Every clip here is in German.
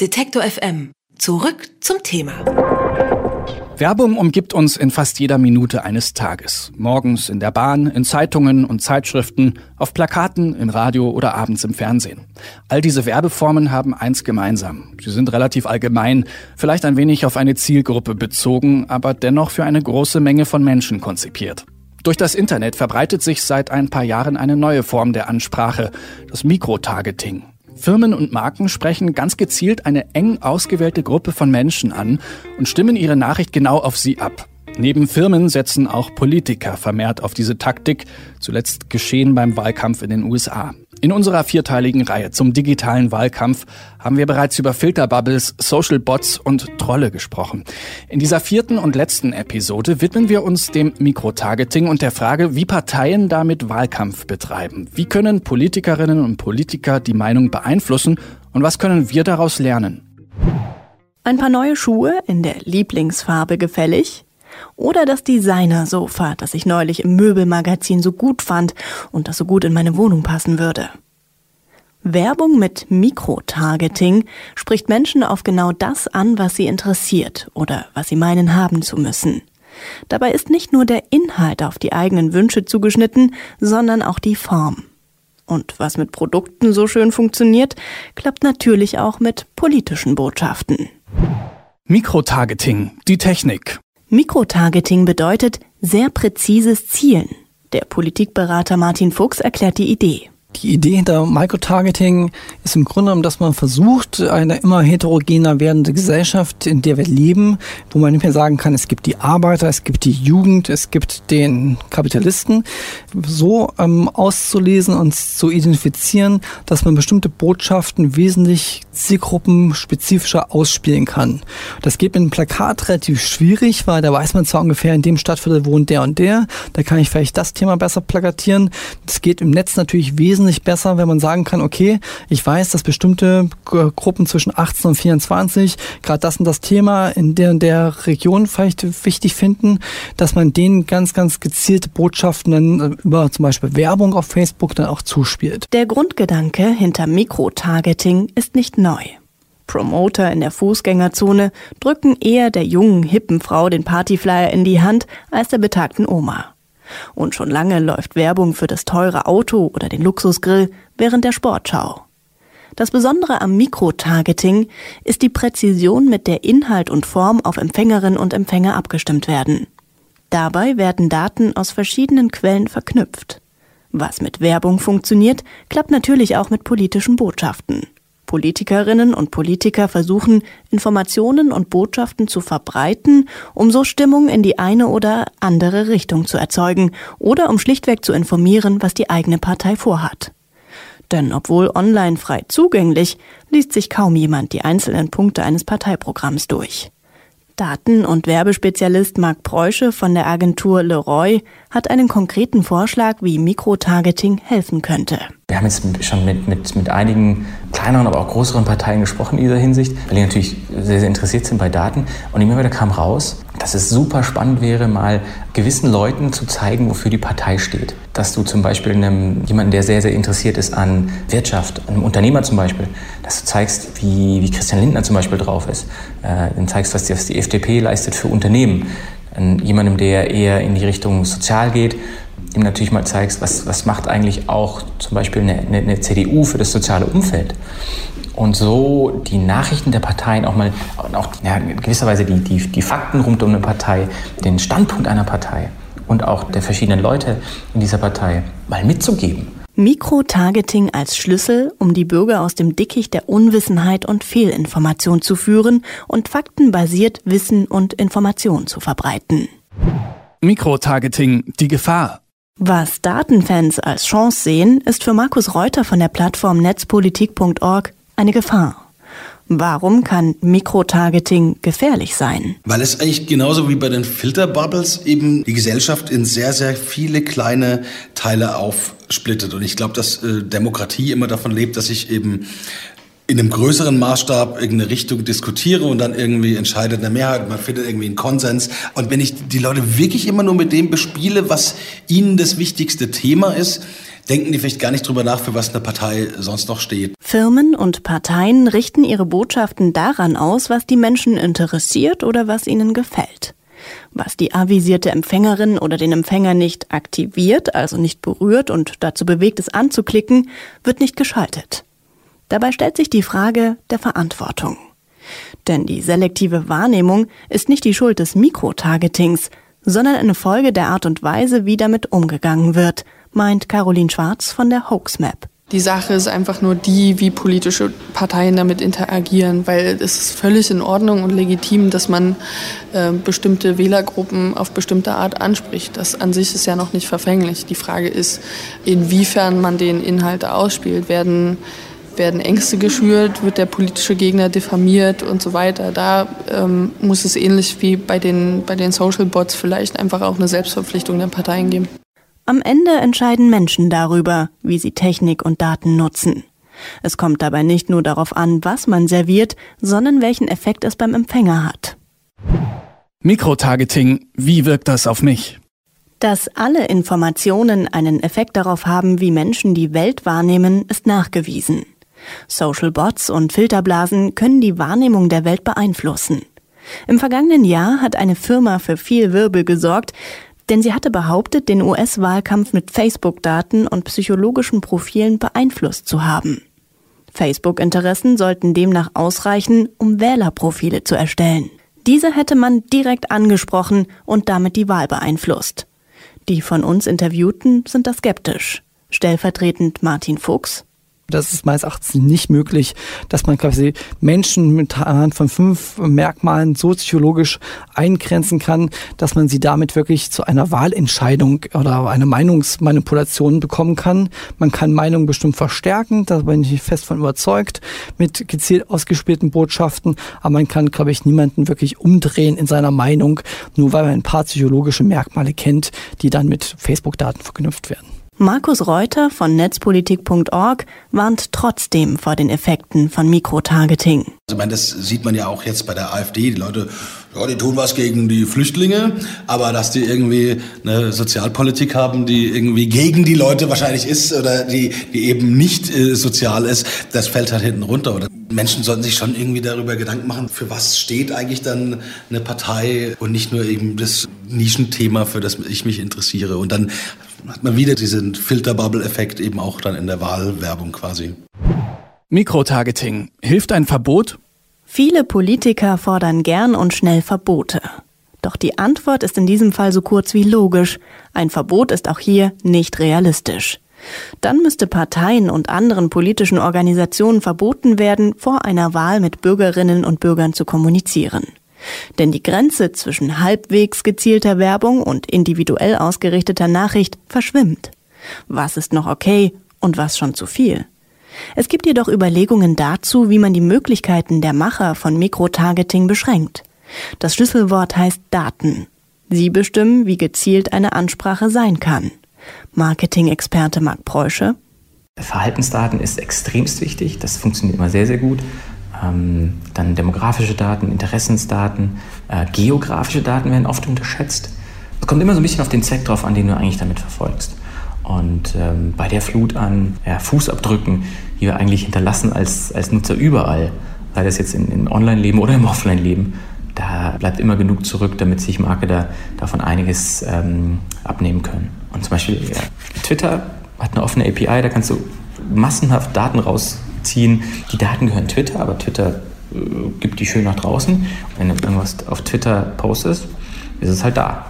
Detektor FM. Zurück zum Thema. Werbung umgibt uns in fast jeder Minute eines Tages. Morgens in der Bahn, in Zeitungen und Zeitschriften, auf Plakaten, im Radio oder abends im Fernsehen. All diese Werbeformen haben eins gemeinsam. Sie sind relativ allgemein, vielleicht ein wenig auf eine Zielgruppe bezogen, aber dennoch für eine große Menge von Menschen konzipiert. Durch das Internet verbreitet sich seit ein paar Jahren eine neue Form der Ansprache, das Mikrotargeting. Firmen und Marken sprechen ganz gezielt eine eng ausgewählte Gruppe von Menschen an und stimmen ihre Nachricht genau auf sie ab. Neben Firmen setzen auch Politiker vermehrt auf diese Taktik, zuletzt geschehen beim Wahlkampf in den USA. In unserer vierteiligen Reihe zum digitalen Wahlkampf haben wir bereits über Filterbubbles, Social Bots und Trolle gesprochen. In dieser vierten und letzten Episode widmen wir uns dem Mikrotargeting und der Frage, wie Parteien damit Wahlkampf betreiben. Wie können Politikerinnen und Politiker die Meinung beeinflussen und was können wir daraus lernen? Ein paar neue Schuhe in der Lieblingsfarbe gefällig? Oder das Designer-Sofa, das ich neulich im Möbelmagazin so gut fand und das so gut in meine Wohnung passen würde. Werbung mit Mikrotargeting spricht Menschen auf genau das an, was sie interessiert oder was sie meinen haben zu müssen. Dabei ist nicht nur der Inhalt auf die eigenen Wünsche zugeschnitten, sondern auch die Form. Und was mit Produkten so schön funktioniert, klappt natürlich auch mit politischen Botschaften. Mikrotargeting, die Technik. Mikrotargeting bedeutet sehr präzises Zielen. Der Politikberater Martin Fuchs erklärt die Idee. Die Idee hinter Microtargeting ist im Grunde genommen, dass man versucht, eine immer heterogener werdende Gesellschaft, in der wir leben, wo man nicht mehr sagen kann, es gibt die Arbeiter, es gibt die Jugend, es gibt den Kapitalisten, so ähm, auszulesen und zu identifizieren, dass man bestimmte Botschaften wesentlich zielgruppenspezifischer ausspielen kann. Das geht mit einem Plakat relativ schwierig, weil da weiß man zwar ungefähr, in dem Stadtviertel wohnt der und der, da kann ich vielleicht das Thema besser plakatieren. Das geht im Netz natürlich wesentlich wesentlich besser, wenn man sagen kann, okay, ich weiß, dass bestimmte Gruppen zwischen 18 und 24 gerade das und das Thema in der und der Region vielleicht wichtig finden, dass man denen ganz, ganz gezielte Botschaften dann über zum Beispiel Werbung auf Facebook dann auch zuspielt. Der Grundgedanke hinter Mikrotargeting ist nicht neu. Promoter in der Fußgängerzone drücken eher der jungen, hippen Frau den Partyflyer in die Hand als der betagten Oma. Und schon lange läuft Werbung für das teure Auto oder den Luxusgrill während der Sportschau. Das Besondere am Mikrotargeting ist die Präzision, mit der Inhalt und Form auf Empfängerinnen und Empfänger abgestimmt werden. Dabei werden Daten aus verschiedenen Quellen verknüpft. Was mit Werbung funktioniert, klappt natürlich auch mit politischen Botschaften. Politikerinnen und Politiker versuchen, Informationen und Botschaften zu verbreiten, um so Stimmung in die eine oder andere Richtung zu erzeugen oder um schlichtweg zu informieren, was die eigene Partei vorhat. Denn obwohl online frei zugänglich, liest sich kaum jemand die einzelnen Punkte eines Parteiprogramms durch. Daten- und Werbespezialist Marc Preusche von der Agentur Leroy hat einen konkreten Vorschlag, wie Mikrotargeting helfen könnte. Wir haben jetzt schon mit, mit, mit einigen kleineren, aber auch größeren Parteien gesprochen in dieser Hinsicht, weil die natürlich sehr, sehr interessiert sind bei Daten. Und immer wieder kam raus, dass es super spannend wäre, mal gewissen Leuten zu zeigen, wofür die Partei steht. Dass du zum Beispiel einem, jemanden, der sehr, sehr interessiert ist an Wirtschaft, einem Unternehmer zum Beispiel, dass du zeigst, wie, wie Christian Lindner zum Beispiel drauf ist. Äh, dann zeigst, was die, was die FDP leistet für Unternehmen. An jemandem, der eher in die Richtung sozial geht, ihm natürlich mal zeigst, was, was macht eigentlich auch zum Beispiel eine, eine, eine CDU für das soziale Umfeld. Und so die Nachrichten der Parteien auch mal, auch ja, in gewisser Weise die, die, die Fakten rund um eine Partei, den Standpunkt einer Partei und auch der verschiedenen Leute in dieser Partei mal mitzugeben. Mikrotargeting als Schlüssel, um die Bürger aus dem Dickicht der Unwissenheit und Fehlinformation zu führen und faktenbasiert Wissen und Information zu verbreiten. Mikrotargeting, die Gefahr. Was Datenfans als Chance sehen, ist für Markus Reuter von der Plattform netzpolitik.org eine Gefahr. Warum kann Mikrotargeting gefährlich sein? Weil es eigentlich genauso wie bei den Filterbubbles eben die Gesellschaft in sehr, sehr viele kleine Teile aufsplittet. Und ich glaube, dass äh, Demokratie immer davon lebt, dass ich eben in einem größeren Maßstab irgendeine Richtung diskutiere und dann irgendwie entscheidet eine Mehrheit, man findet irgendwie einen Konsens. Und wenn ich die Leute wirklich immer nur mit dem bespiele, was ihnen das wichtigste Thema ist, denken die vielleicht gar nicht drüber nach, für was eine Partei sonst noch steht. Firmen und Parteien richten ihre Botschaften daran aus, was die Menschen interessiert oder was ihnen gefällt. Was die avisierte Empfängerin oder den Empfänger nicht aktiviert, also nicht berührt und dazu bewegt, es anzuklicken, wird nicht geschaltet. Dabei stellt sich die Frage der Verantwortung. Denn die selektive Wahrnehmung ist nicht die Schuld des Mikrotargetings, sondern eine Folge der Art und Weise, wie damit umgegangen wird, meint Caroline Schwarz von der Hoaxmap. Die Sache ist einfach nur die, wie politische Parteien damit interagieren, weil es ist völlig in Ordnung und legitim, dass man äh, bestimmte Wählergruppen auf bestimmte Art anspricht. Das an sich ist ja noch nicht verfänglich. Die Frage ist, inwiefern man den Inhalt ausspielt. Werden, werden Ängste geschürt, wird der politische Gegner diffamiert und so weiter. Da ähm, muss es ähnlich wie bei den, bei den Social Bots vielleicht einfach auch eine Selbstverpflichtung der Parteien geben. Am Ende entscheiden Menschen darüber, wie sie Technik und Daten nutzen. Es kommt dabei nicht nur darauf an, was man serviert, sondern welchen Effekt es beim Empfänger hat. Mikrotargeting, wie wirkt das auf mich? Dass alle Informationen einen Effekt darauf haben, wie Menschen die Welt wahrnehmen, ist nachgewiesen. Social Bots und Filterblasen können die Wahrnehmung der Welt beeinflussen. Im vergangenen Jahr hat eine Firma für viel Wirbel gesorgt, denn sie hatte behauptet, den US-Wahlkampf mit Facebook-Daten und psychologischen Profilen beeinflusst zu haben. Facebook-Interessen sollten demnach ausreichen, um Wählerprofile zu erstellen. Diese hätte man direkt angesprochen und damit die Wahl beeinflusst. Die von uns Interviewten sind da skeptisch. Stellvertretend Martin Fuchs. Das ist meines Erachtens nicht möglich, dass man quasi Menschen mit anhand von fünf Merkmalen soziologisch eingrenzen kann, dass man sie damit wirklich zu einer Wahlentscheidung oder einer Meinungsmanipulation bekommen kann. Man kann Meinungen bestimmt verstärken, da bin ich fest von überzeugt, mit gezielt ausgespielten Botschaften, aber man kann, glaube ich, niemanden wirklich umdrehen in seiner Meinung, nur weil man ein paar psychologische Merkmale kennt, die dann mit Facebook-Daten verknüpft werden. Markus Reuter von netzpolitik.org warnt trotzdem vor den Effekten von Mikrotargeting. Also ich meine, das sieht man ja auch jetzt bei der AfD. Die Leute, ja, die tun was gegen die Flüchtlinge, aber dass die irgendwie eine Sozialpolitik haben, die irgendwie gegen die Leute wahrscheinlich ist oder die, die eben nicht äh, sozial ist, das fällt halt hinten runter. Oder Menschen sollten sich schon irgendwie darüber Gedanken machen, für was steht eigentlich dann eine Partei und nicht nur eben das Nischenthema, für das ich mich interessiere. Und dann hat man wieder diesen Filterbubble-Effekt eben auch dann in der Wahlwerbung quasi. Mikrotargeting. Hilft ein Verbot? Viele Politiker fordern gern und schnell Verbote. Doch die Antwort ist in diesem Fall so kurz wie logisch. Ein Verbot ist auch hier nicht realistisch. Dann müsste Parteien und anderen politischen Organisationen verboten werden, vor einer Wahl mit Bürgerinnen und Bürgern zu kommunizieren. Denn die Grenze zwischen halbwegs gezielter Werbung und individuell ausgerichteter Nachricht verschwimmt. Was ist noch okay und was schon zu viel? Es gibt jedoch Überlegungen dazu, wie man die Möglichkeiten der Macher von Mikrotargeting beschränkt. Das Schlüsselwort heißt Daten. Sie bestimmen, wie gezielt eine Ansprache sein kann. Marketing-Experte Marc Preusche. Verhaltensdaten ist extremst wichtig. Das funktioniert immer sehr, sehr gut. Ähm, dann demografische Daten, Interessensdaten, äh, geografische Daten werden oft unterschätzt. Es kommt immer so ein bisschen auf den Zweck drauf an, den du eigentlich damit verfolgst. Und ähm, bei der Flut an ja, Fußabdrücken, die wir eigentlich hinterlassen als, als Nutzer überall, sei das jetzt in Online-Leben oder im Offline-Leben, da bleibt immer genug zurück, damit sich Marketer davon einiges ähm, abnehmen können. Und zum Beispiel ja, Twitter hat eine offene API, da kannst du massenhaft Daten raus ziehen. Die Daten gehören Twitter, aber Twitter äh, gibt die schön nach draußen. Wenn du irgendwas auf Twitter postest, ist es halt da.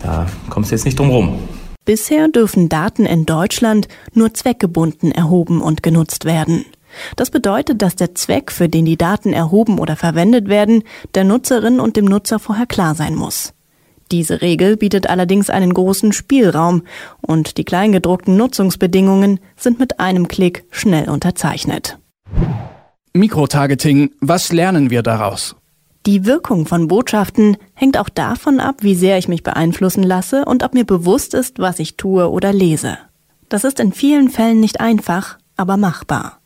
Da kommst du jetzt nicht drum rum. Bisher dürfen Daten in Deutschland nur zweckgebunden erhoben und genutzt werden. Das bedeutet, dass der Zweck, für den die Daten erhoben oder verwendet werden, der Nutzerin und dem Nutzer vorher klar sein muss. Diese Regel bietet allerdings einen großen Spielraum und die kleingedruckten Nutzungsbedingungen sind mit einem Klick schnell unterzeichnet. Mikrotargeting, was lernen wir daraus? Die Wirkung von Botschaften hängt auch davon ab, wie sehr ich mich beeinflussen lasse und ob mir bewusst ist, was ich tue oder lese. Das ist in vielen Fällen nicht einfach, aber machbar.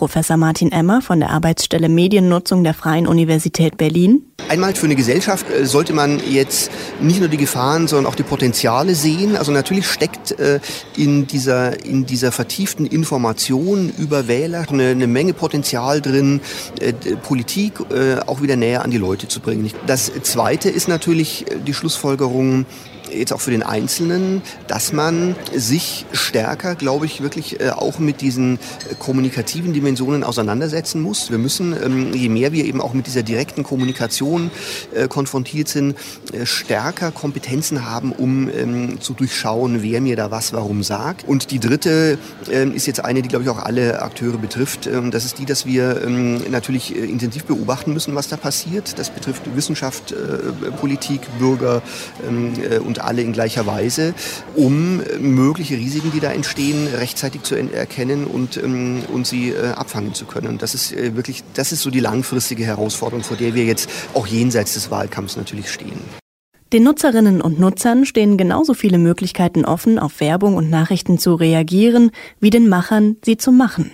Professor Martin Emmer von der Arbeitsstelle Mediennutzung der Freien Universität Berlin. Einmal für eine Gesellschaft äh, sollte man jetzt nicht nur die Gefahren, sondern auch die Potenziale sehen. Also natürlich steckt äh, in dieser, in dieser vertieften Information über Wähler eine, eine Menge Potenzial drin, äh, Politik auch wieder näher an die Leute zu bringen. Das Zweite ist natürlich die Schlussfolgerung, jetzt auch für den Einzelnen, dass man sich stärker, glaube ich, wirklich äh, auch mit diesen äh, kommunikativen Dimensionen auseinandersetzen muss. Wir müssen, ähm, je mehr wir eben auch mit dieser direkten Kommunikation äh, konfrontiert sind, stärker Kompetenzen haben, um ähm, zu durchschauen, wer mir da was warum sagt. Und die dritte ähm, ist jetzt eine, die, glaube ich, auch alle Akteure betrifft. Das ist die, dass wir natürlich intensiv beobachten müssen, was da passiert. Das betrifft Wissenschaft, Politik, Bürger und alle in gleicher Weise, um äh, mögliche Risiken, die da entstehen, rechtzeitig zu erkennen und, ähm, und sie äh, abfangen zu können. Das ist äh, wirklich, das ist so die langfristige Herausforderung, vor der wir jetzt auch jenseits des Wahlkampfs natürlich stehen. Den Nutzerinnen und Nutzern stehen genauso viele Möglichkeiten offen, auf Werbung und Nachrichten zu reagieren, wie den Machern, sie zu machen.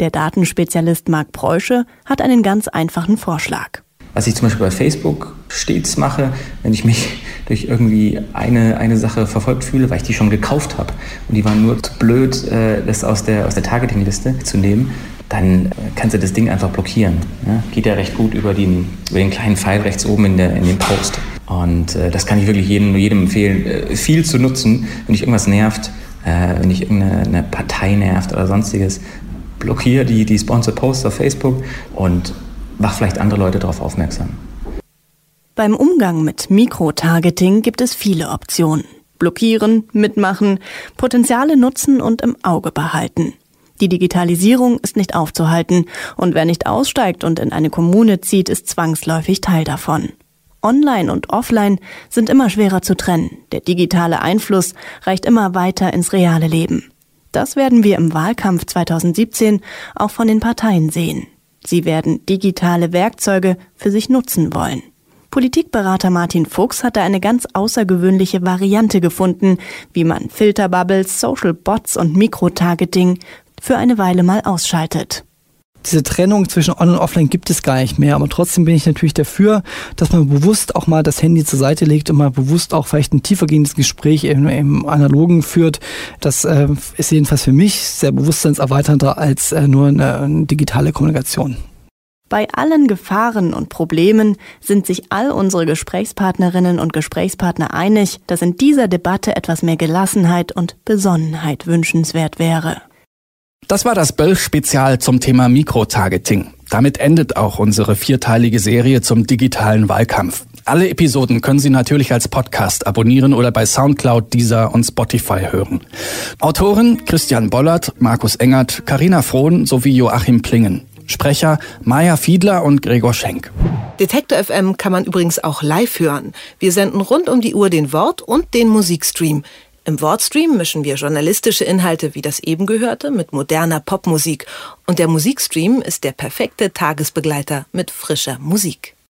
Der Datenspezialist Marc Preusche hat einen ganz einfachen Vorschlag. Was ich zum Beispiel bei Facebook stets mache, wenn ich mich durch irgendwie eine, eine Sache verfolgt fühle, weil ich die schon gekauft habe und die waren nur zu blöd, äh, das aus der, aus der Targeting-Liste zu nehmen, dann äh, kannst du das Ding einfach blockieren. Ja? Geht ja recht gut über den, über den kleinen Pfeil rechts oben in, der, in dem Post. Und äh, das kann ich wirklich jedem, jedem empfehlen, viel zu nutzen, wenn dich irgendwas nervt, wenn dich irgendeine Partei nervt oder sonstiges. Blockiere die, die Sponsored Posts auf Facebook und mach vielleicht andere Leute darauf aufmerksam. Beim Umgang mit Mikrotargeting gibt es viele Optionen. Blockieren, mitmachen, Potenziale nutzen und im Auge behalten. Die Digitalisierung ist nicht aufzuhalten und wer nicht aussteigt und in eine Kommune zieht, ist zwangsläufig Teil davon. Online und Offline sind immer schwerer zu trennen. Der digitale Einfluss reicht immer weiter ins reale Leben. Das werden wir im Wahlkampf 2017 auch von den Parteien sehen. Sie werden digitale Werkzeuge für sich nutzen wollen. Politikberater Martin Fuchs hatte eine ganz außergewöhnliche Variante gefunden, wie man Filterbubbles, Social Bots und Mikrotargeting für eine Weile mal ausschaltet. Diese Trennung zwischen On und Offline gibt es gar nicht mehr, aber trotzdem bin ich natürlich dafür, dass man bewusst auch mal das Handy zur Seite legt und mal bewusst auch vielleicht ein tiefergehendes Gespräch im, im Analogen führt. Das äh, ist jedenfalls für mich sehr bewusstseinserweiternder als äh, nur eine, eine digitale Kommunikation. Bei allen Gefahren und Problemen sind sich all unsere Gesprächspartnerinnen und Gesprächspartner einig, dass in dieser Debatte etwas mehr Gelassenheit und Besonnenheit wünschenswert wäre. Das war das Böll-Spezial zum Thema Mikrotargeting. Damit endet auch unsere vierteilige Serie zum digitalen Wahlkampf. Alle Episoden können Sie natürlich als Podcast abonnieren oder bei Soundcloud, Deezer und Spotify hören. Autoren Christian Bollert, Markus Engert, Karina Frohn sowie Joachim Plingen. Sprecher Maja Fiedler und Gregor Schenk. Detektor FM kann man übrigens auch live hören. Wir senden rund um die Uhr den Wort- und den Musikstream. Im Wortstream mischen wir journalistische Inhalte wie das eben gehörte mit moderner Popmusik. Und der Musikstream ist der perfekte Tagesbegleiter mit frischer Musik.